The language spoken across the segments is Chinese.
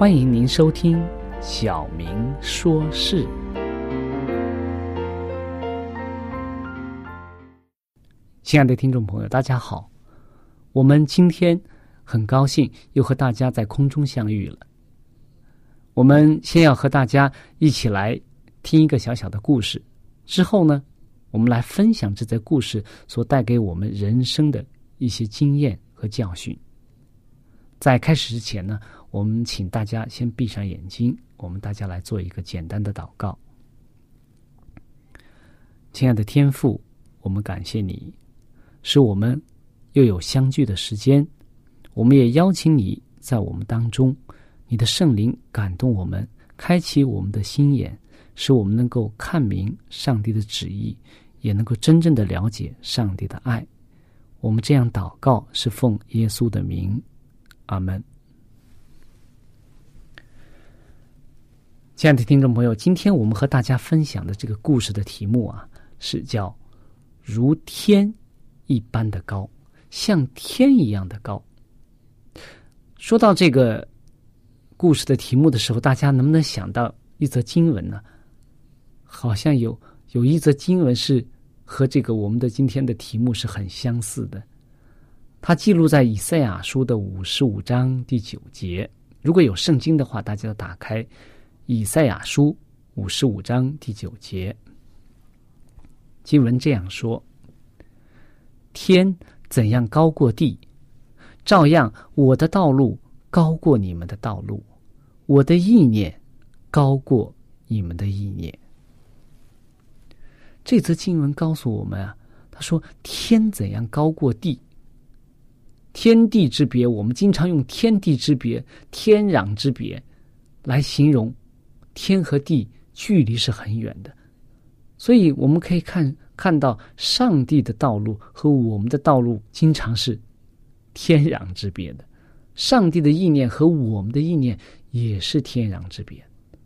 欢迎您收听《小明说事》。亲爱的听众朋友，大家好！我们今天很高兴又和大家在空中相遇了。我们先要和大家一起来听一个小小的故事，之后呢，我们来分享这则故事所带给我们人生的一些经验和教训。在开始之前呢，我们请大家先闭上眼睛，我们大家来做一个简单的祷告。亲爱的天父，我们感谢你，使我们又有相聚的时间。我们也邀请你在我们当中，你的圣灵感动我们，开启我们的心眼，使我们能够看明上帝的旨意，也能够真正的了解上帝的爱。我们这样祷告，是奉耶稣的名。阿门。亲爱的听众朋友，今天我们和大家分享的这个故事的题目啊，是叫“如天一般的高，像天一样的高”。说到这个故事的题目的时候，大家能不能想到一则经文呢？好像有有一则经文是和这个我们的今天的题目是很相似的。它记录在以赛亚书的五十五章第九节。如果有圣经的话，大家要打开以赛亚书五十五章第九节。经文这样说：“天怎样高过地，照样我的道路高过你们的道路，我的意念高过你们的意念。”这则经文告诉我们啊，他说：“天怎样高过地。”天地之别，我们经常用“天地之别”“天壤之别”来形容天和地距离是很远的。所以我们可以看看到，上帝的道路和我们的道路经常是天壤之别的。上帝的意念和我们的意念也是天壤之别，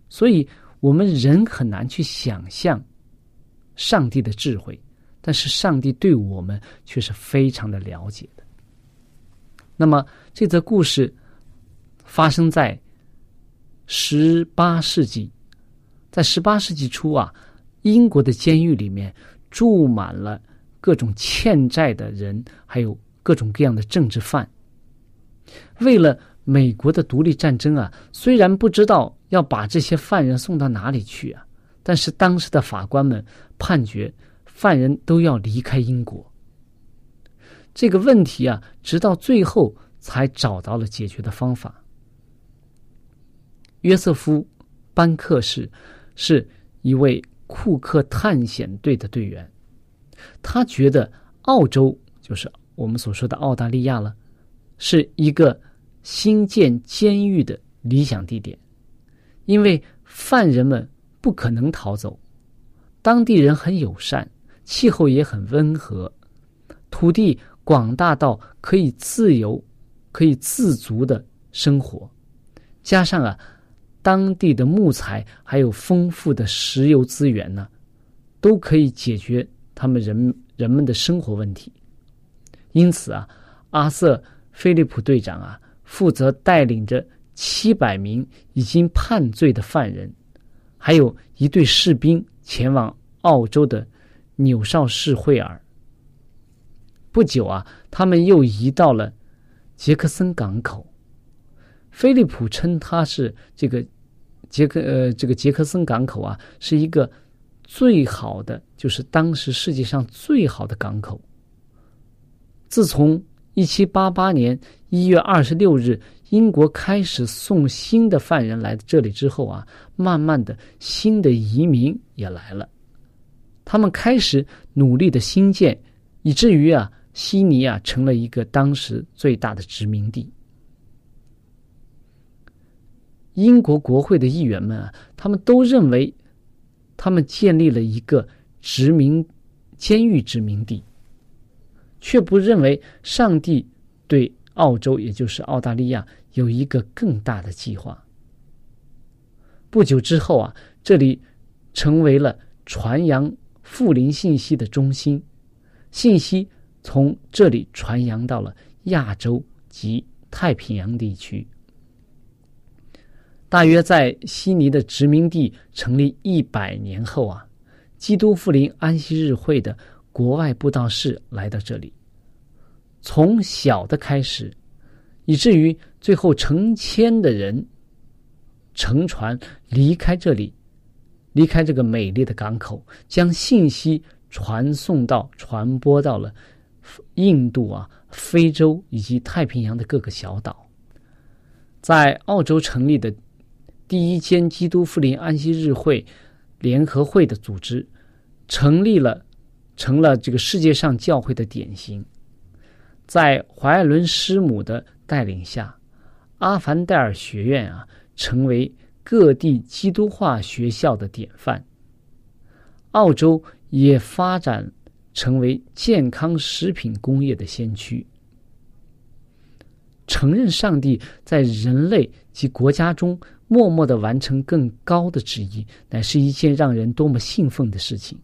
所以我们人很难去想象上帝的智慧，但是上帝对我们却是非常的了解的。那么，这则故事发生在十八世纪，在十八世纪初啊，英国的监狱里面住满了各种欠债的人，还有各种各样的政治犯。为了美国的独立战争啊，虽然不知道要把这些犯人送到哪里去啊，但是当时的法官们判决犯人都要离开英国。这个问题啊，直到最后才找到了解决的方法。约瑟夫·班克士是一位库克探险队的队员，他觉得澳洲就是我们所说的澳大利亚了，是一个新建监狱的理想地点，因为犯人们不可能逃走，当地人很友善，气候也很温和，土地广大到可以自由、可以自足的生活，加上啊。当地的木材还有丰富的石油资源呢，都可以解决他们人人们的生活问题。因此啊，阿瑟·菲利普队长啊，负责带领着七百名已经判罪的犯人，还有一队士兵前往澳洲的纽绍市惠尔。不久啊，他们又移到了杰克森港口。菲利普称他是这个。杰克呃，这个杰克森港口啊，是一个最好的，就是当时世界上最好的港口。自从一七八八年一月二十六日，英国开始送新的犯人来这里之后啊，慢慢的新的移民也来了，他们开始努力的兴建，以至于啊，悉尼啊成了一个当时最大的殖民地。英国国会的议员们啊，他们都认为，他们建立了一个殖民监狱殖民地，却不认为上帝对澳洲，也就是澳大利亚有一个更大的计划。不久之后啊，这里成为了传扬富林信息的中心，信息从这里传扬到了亚洲及太平洋地区。大约在悉尼的殖民地成立一百年后啊，基督复临安息日会的国外布道士来到这里，从小的开始，以至于最后成千的人乘船离开这里，离开这个美丽的港口，将信息传送到、传播到了印度啊、非洲以及太平洋的各个小岛，在澳洲成立的。第一间基督复临安息日会联合会的组织成立了，成了这个世界上教会的典型。在怀艾伦师母的带领下，阿凡戴尔学院啊，成为各地基督化学校的典范。澳洲也发展成为健康食品工业的先驱。承认上帝在人类及国家中。默默的完成更高的旨意，乃是一件让人多么兴奋的事情。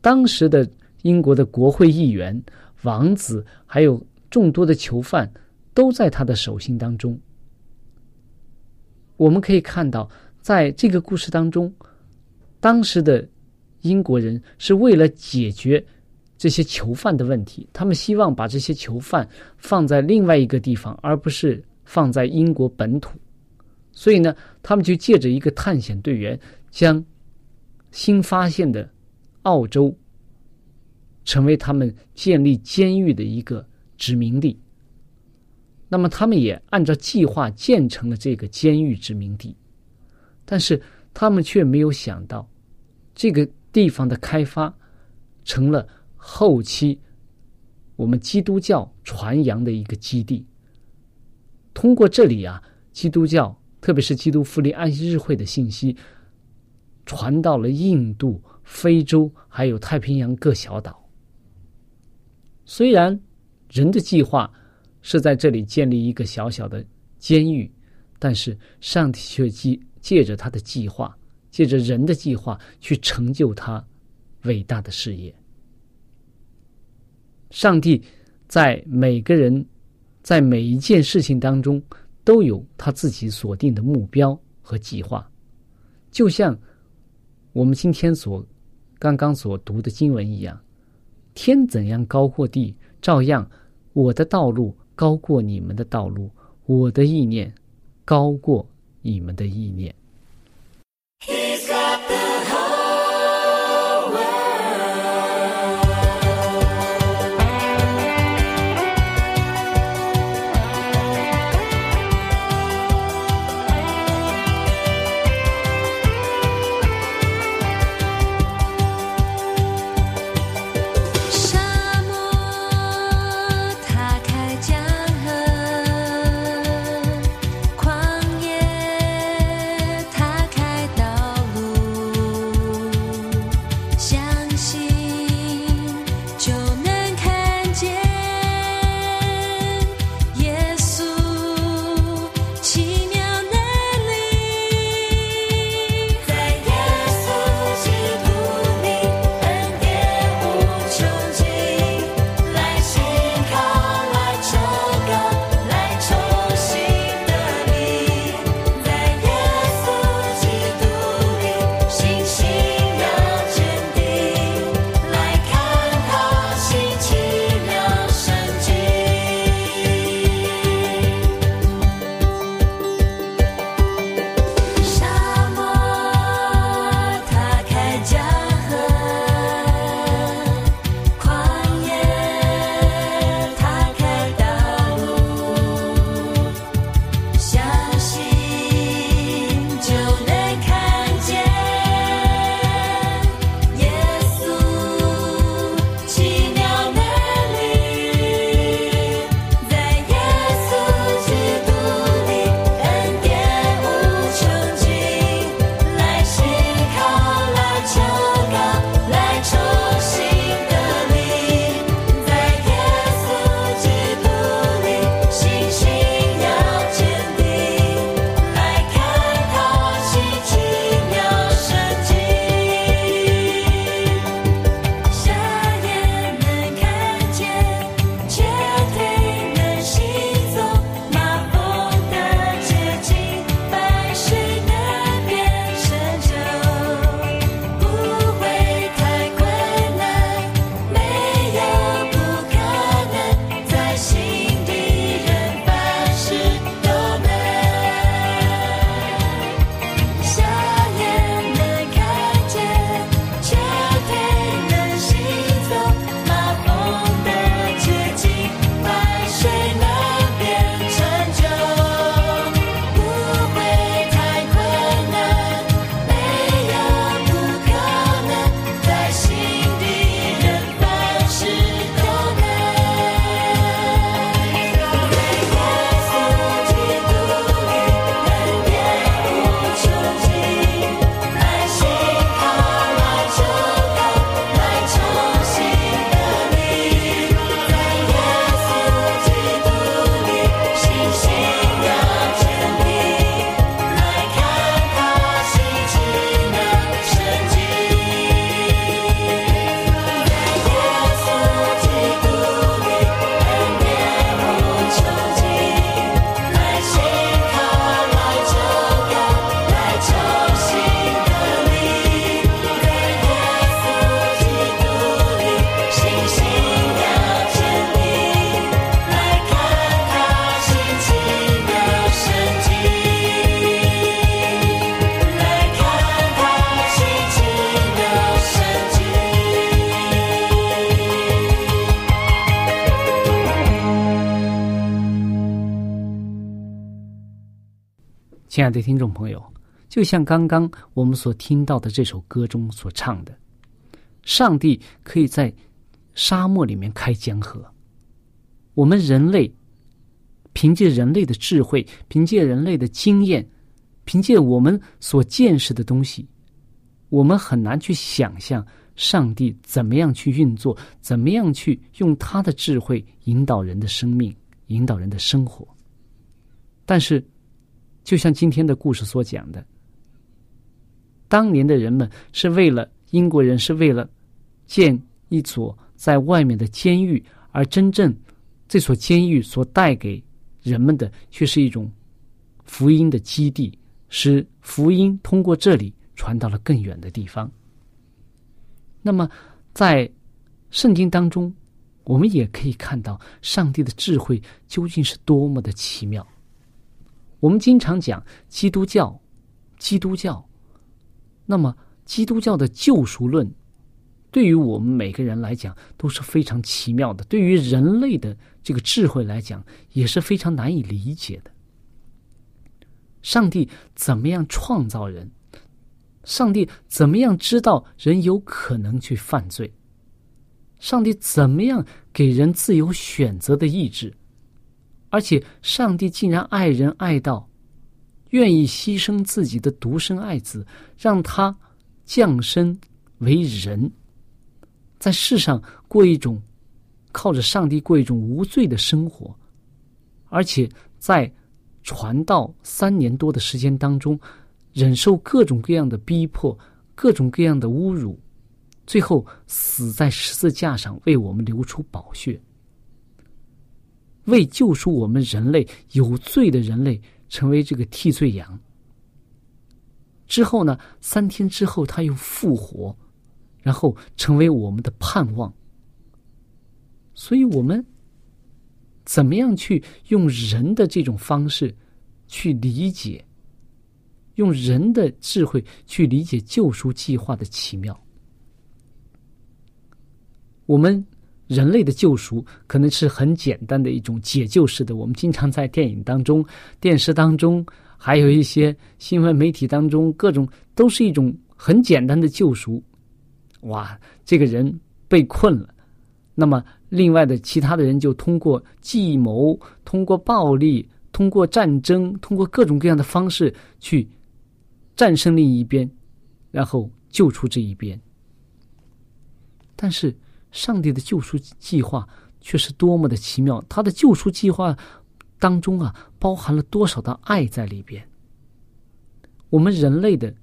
当时的英国的国会议员、王子，还有众多的囚犯，都在他的手心当中。我们可以看到，在这个故事当中，当时的英国人是为了解决这些囚犯的问题，他们希望把这些囚犯放在另外一个地方，而不是放在英国本土。所以呢，他们就借着一个探险队员，将新发现的澳洲成为他们建立监狱的一个殖民地。那么，他们也按照计划建成了这个监狱殖民地，但是他们却没有想到，这个地方的开发成了后期我们基督教传扬的一个基地。通过这里啊，基督教。特别是基督复临安息日会的信息传到了印度、非洲，还有太平洋各小岛。虽然人的计划是在这里建立一个小小的监狱，但是上帝却借借着他的计划，借着人的计划去成就他伟大的事业。上帝在每个人在每一件事情当中。都有他自己锁定的目标和计划，就像我们今天所刚刚所读的经文一样，天怎样高过地，照样我的道路高过你们的道路，我的意念高过你们的意念。亲爱的听众朋友，就像刚刚我们所听到的这首歌中所唱的，上帝可以在沙漠里面开江河。我们人类凭借人类的智慧，凭借人类的经验，凭借我们所见识的东西，我们很难去想象上帝怎么样去运作，怎么样去用他的智慧引导人的生命，引导人的生活。但是。就像今天的故事所讲的，当年的人们是为了英国人是为了建一所在外面的监狱，而真正这所监狱所带给人们的却是一种福音的基地，使福音通过这里传到了更远的地方。那么，在圣经当中，我们也可以看到上帝的智慧究竟是多么的奇妙。我们经常讲基督教，基督教，那么基督教的救赎论，对于我们每个人来讲都是非常奇妙的，对于人类的这个智慧来讲也是非常难以理解的。上帝怎么样创造人？上帝怎么样知道人有可能去犯罪？上帝怎么样给人自由选择的意志？而且，上帝竟然爱人爱到，愿意牺牲自己的独生爱子，让他降生为人，在世上过一种靠着上帝过一种无罪的生活，而且在传道三年多的时间当中，忍受各种各样的逼迫、各种各样的侮辱，最后死在十字架上，为我们流出宝血。为救赎我们人类有罪的人类，成为这个替罪羊。之后呢，三天之后他又复活，然后成为我们的盼望。所以，我们怎么样去用人的这种方式去理解，用人的智慧去理解救赎计划的奇妙？我们。人类的救赎可能是很简单的一种解救式的，我们经常在电影当中、电视当中，还有一些新闻媒体当中，各种都是一种很简单的救赎。哇，这个人被困了，那么另外的其他的人就通过计谋、通过暴力、通过战争、通过各种各样的方式去战胜另一边，然后救出这一边。但是。上帝的救赎计划却是多么的奇妙！他的救赎计划当中啊，包含了多少的爱在里边？我们人类的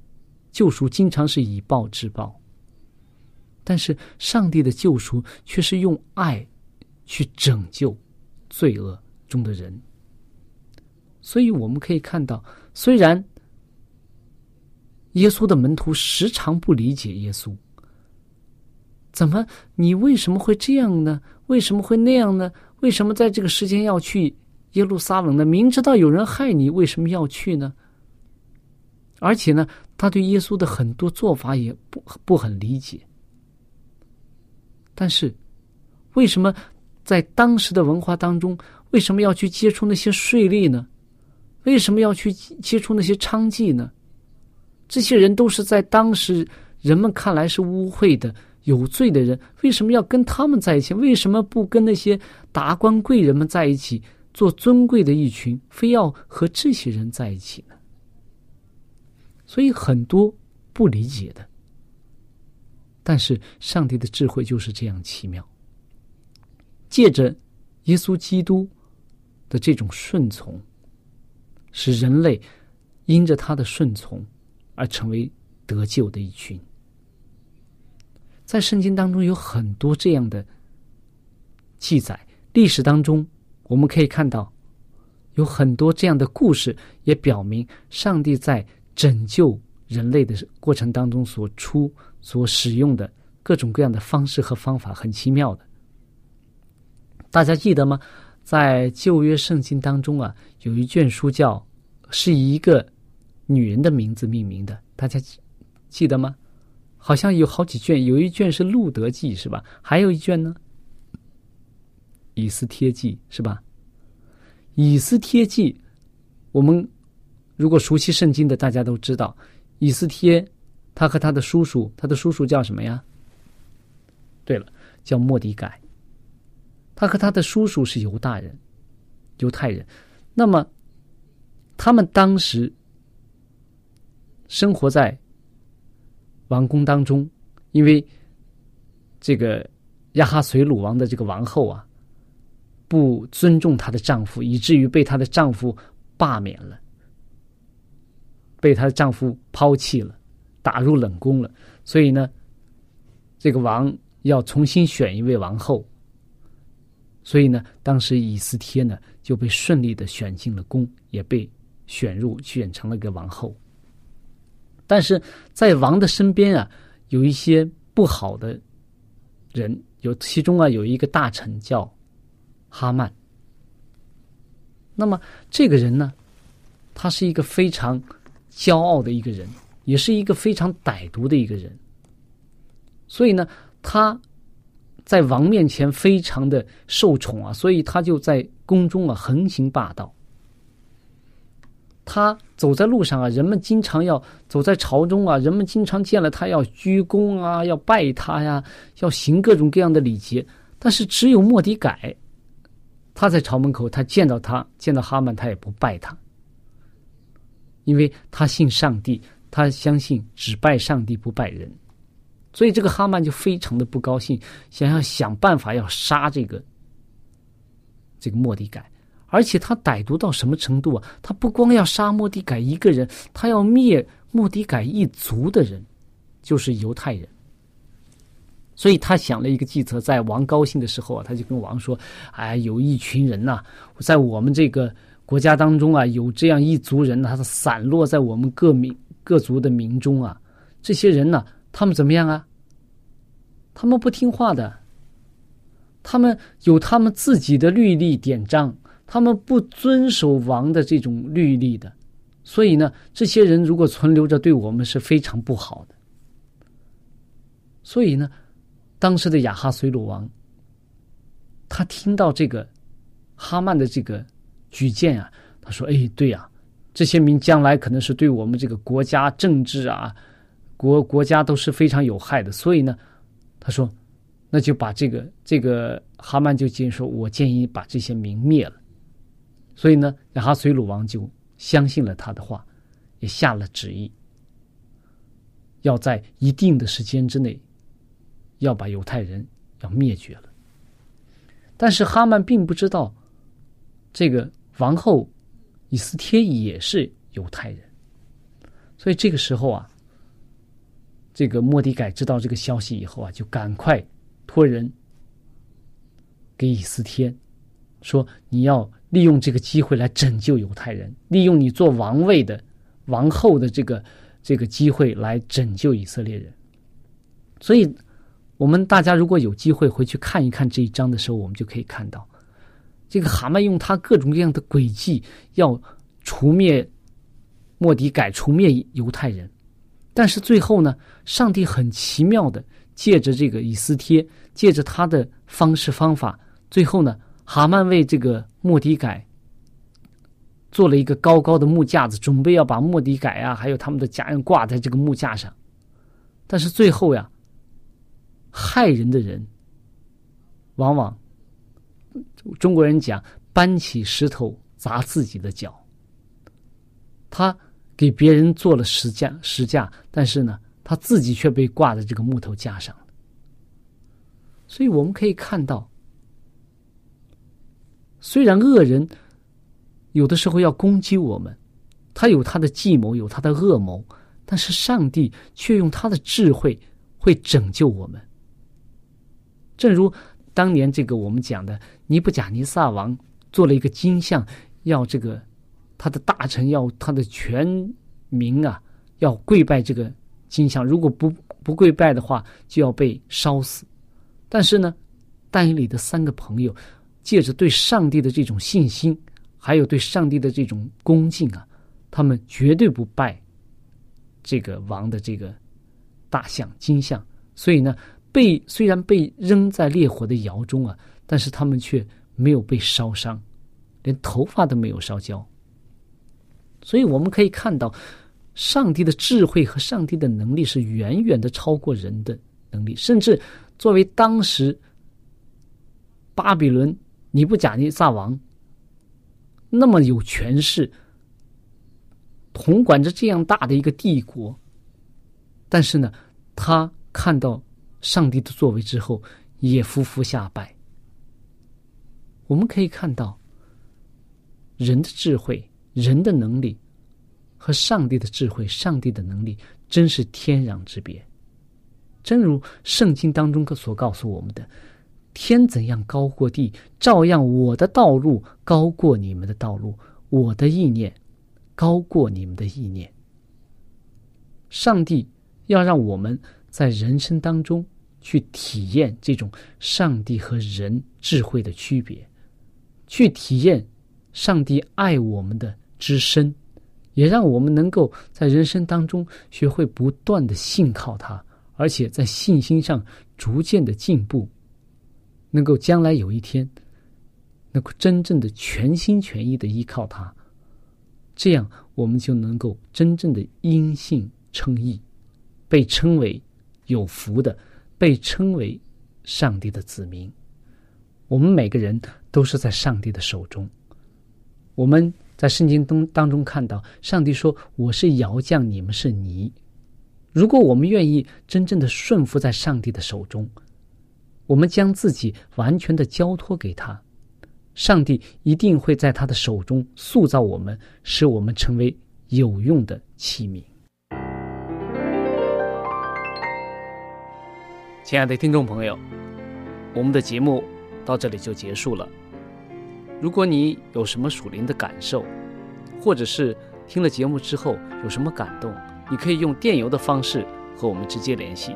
救赎经常是以暴制暴，但是上帝的救赎却是用爱去拯救罪恶中的人。所以我们可以看到，虽然耶稣的门徒时常不理解耶稣。怎么？你为什么会这样呢？为什么会那样呢？为什么在这个时间要去耶路撒冷呢？明知道有人害你，为什么要去呢？而且呢，他对耶稣的很多做法也不不很理解。但是，为什么在当时的文化当中，为什么要去接触那些税吏呢？为什么要去接触那些娼妓呢？这些人都是在当时人们看来是污秽的。有罪的人为什么要跟他们在一起？为什么不跟那些达官贵人们在一起，做尊贵的一群？非要和这些人在一起呢？所以很多不理解的。但是上帝的智慧就是这样奇妙，借着耶稣基督的这种顺从，使人类因着他的顺从而成为得救的一群。在圣经当中有很多这样的记载，历史当中我们可以看到有很多这样的故事，也表明上帝在拯救人类的过程当中所出所使用的各种各样的方式和方法很奇妙的。大家记得吗？在旧约圣经当中啊，有一卷书叫是以一个女人的名字命名的，大家记得吗？好像有好几卷，有一卷是《路德记》，是吧？还有一卷呢，《以斯帖记》，是吧？《以斯帖记》，我们如果熟悉圣经的，大家都知道，以斯帖他和他的叔叔，他的叔叔叫什么呀？对了，叫莫迪改。他和他的叔叔是犹大人，犹太人。那么，他们当时生活在王宫当中，因为这个亚哈随鲁王的这个王后啊，不尊重她的丈夫，以至于被她的丈夫罢免了，被她的丈夫抛弃了，打入冷宫了。所以呢，这个王要重新选一位王后。所以呢，当时以斯帖呢就被顺利的选进了宫，也被选入选成了个王后。但是在王的身边啊，有一些不好的人，有其中啊有一个大臣叫哈曼。那么这个人呢，他是一个非常骄傲的一个人，也是一个非常歹毒的一个人。所以呢，他。在王面前非常的受宠啊，所以他就在宫中啊横行霸道。他走在路上啊，人们经常要走在朝中啊，人们经常见了他要鞠躬啊，要拜他呀，要行各种各样的礼节。但是只有莫迪改，他在朝门口，他见到他见到哈曼，他也不拜他，因为他信上帝，他相信只拜上帝不拜人。所以这个哈曼就非常的不高兴，想要想办法要杀这个这个莫迪改，而且他歹毒到什么程度啊？他不光要杀莫迪改一个人，他要灭莫迪改一族的人，就是犹太人。所以他想了一个计策，在王高兴的时候啊，他就跟王说：“哎，有一群人呐，在我们这个国家当中啊，有这样一族人，他是散落在我们各民各族的民中啊，这些人呢。”他们怎么样啊？他们不听话的，他们有他们自己的律例典章，他们不遵守王的这种律例的，所以呢，这些人如果存留着，对我们是非常不好的。所以呢，当时的亚哈随鲁王，他听到这个哈曼的这个举荐啊，他说：“哎，对呀，这些民将来可能是对我们这个国家政治啊。”国国家都是非常有害的，所以呢，他说，那就把这个这个哈曼就建议说，我建议把这些民灭了。所以呢，亚哈随鲁王就相信了他的话，也下了旨意，要在一定的时间之内，要把犹太人要灭绝了。但是哈曼并不知道，这个王后以斯帖也是犹太人，所以这个时候啊。这个莫迪改知道这个消息以后啊，就赶快托人给以斯帖说：“你要利用这个机会来拯救犹太人，利用你做王位的王后的这个这个机会来拯救以色列人。”所以，我们大家如果有机会回去看一看这一章的时候，我们就可以看到，这个蛤蟆用他各种各样的诡计要除灭莫迪改，除灭犹太人。但是最后呢，上帝很奇妙的借着这个以斯帖，借着他的方式方法，最后呢，哈曼为这个莫迪改做了一个高高的木架子，准备要把莫迪改啊，还有他们的家人挂在这个木架上。但是最后呀，害人的人往往中国人讲搬起石头砸自己的脚，他。给别人做了石架，石架，但是呢，他自己却被挂在这个木头架上所以我们可以看到，虽然恶人有的时候要攻击我们，他有他的计谋，有他的恶谋，但是上帝却用他的智慧会拯救我们。正如当年这个我们讲的，尼布甲尼撒王做了一个金像，要这个。他的大臣要他的全民啊，要跪拜这个金像，如果不不跪拜的话，就要被烧死。但是呢，但以里的三个朋友，借着对上帝的这种信心，还有对上帝的这种恭敬啊，他们绝对不拜这个王的这个大象金像。所以呢，被虽然被扔在烈火的窑中啊，但是他们却没有被烧伤，连头发都没有烧焦。所以我们可以看到，上帝的智慧和上帝的能力是远远的超过人的能力，甚至作为当时巴比伦尼布甲尼撒王那么有权势，统管着这样大的一个帝国，但是呢，他看到上帝的作为之后，也服服下拜。我们可以看到，人的智慧。人的能力和上帝的智慧、上帝的能力真是天壤之别。正如圣经当中所告诉我们的：“天怎样高过地，照样我的道路高过你们的道路，我的意念高过你们的意念。”上帝要让我们在人生当中去体验这种上帝和人智慧的区别，去体验上帝爱我们的。之深，也让我们能够在人生当中学会不断的信靠他，而且在信心上逐渐的进步，能够将来有一天能够真正的全心全意的依靠他，这样我们就能够真正的因信称义，被称为有福的，被称为上帝的子民。我们每个人都是在上帝的手中，我们。在圣经中当中看到，上帝说：“我是窑匠，你们是泥。”如果我们愿意真正的顺服在上帝的手中，我们将自己完全的交托给他，上帝一定会在他的手中塑造我们，使我们成为有用的器皿。亲爱的听众朋友，我们的节目到这里就结束了。如果你有什么属灵的感受，或者是听了节目之后有什么感动，你可以用电邮的方式和我们直接联系。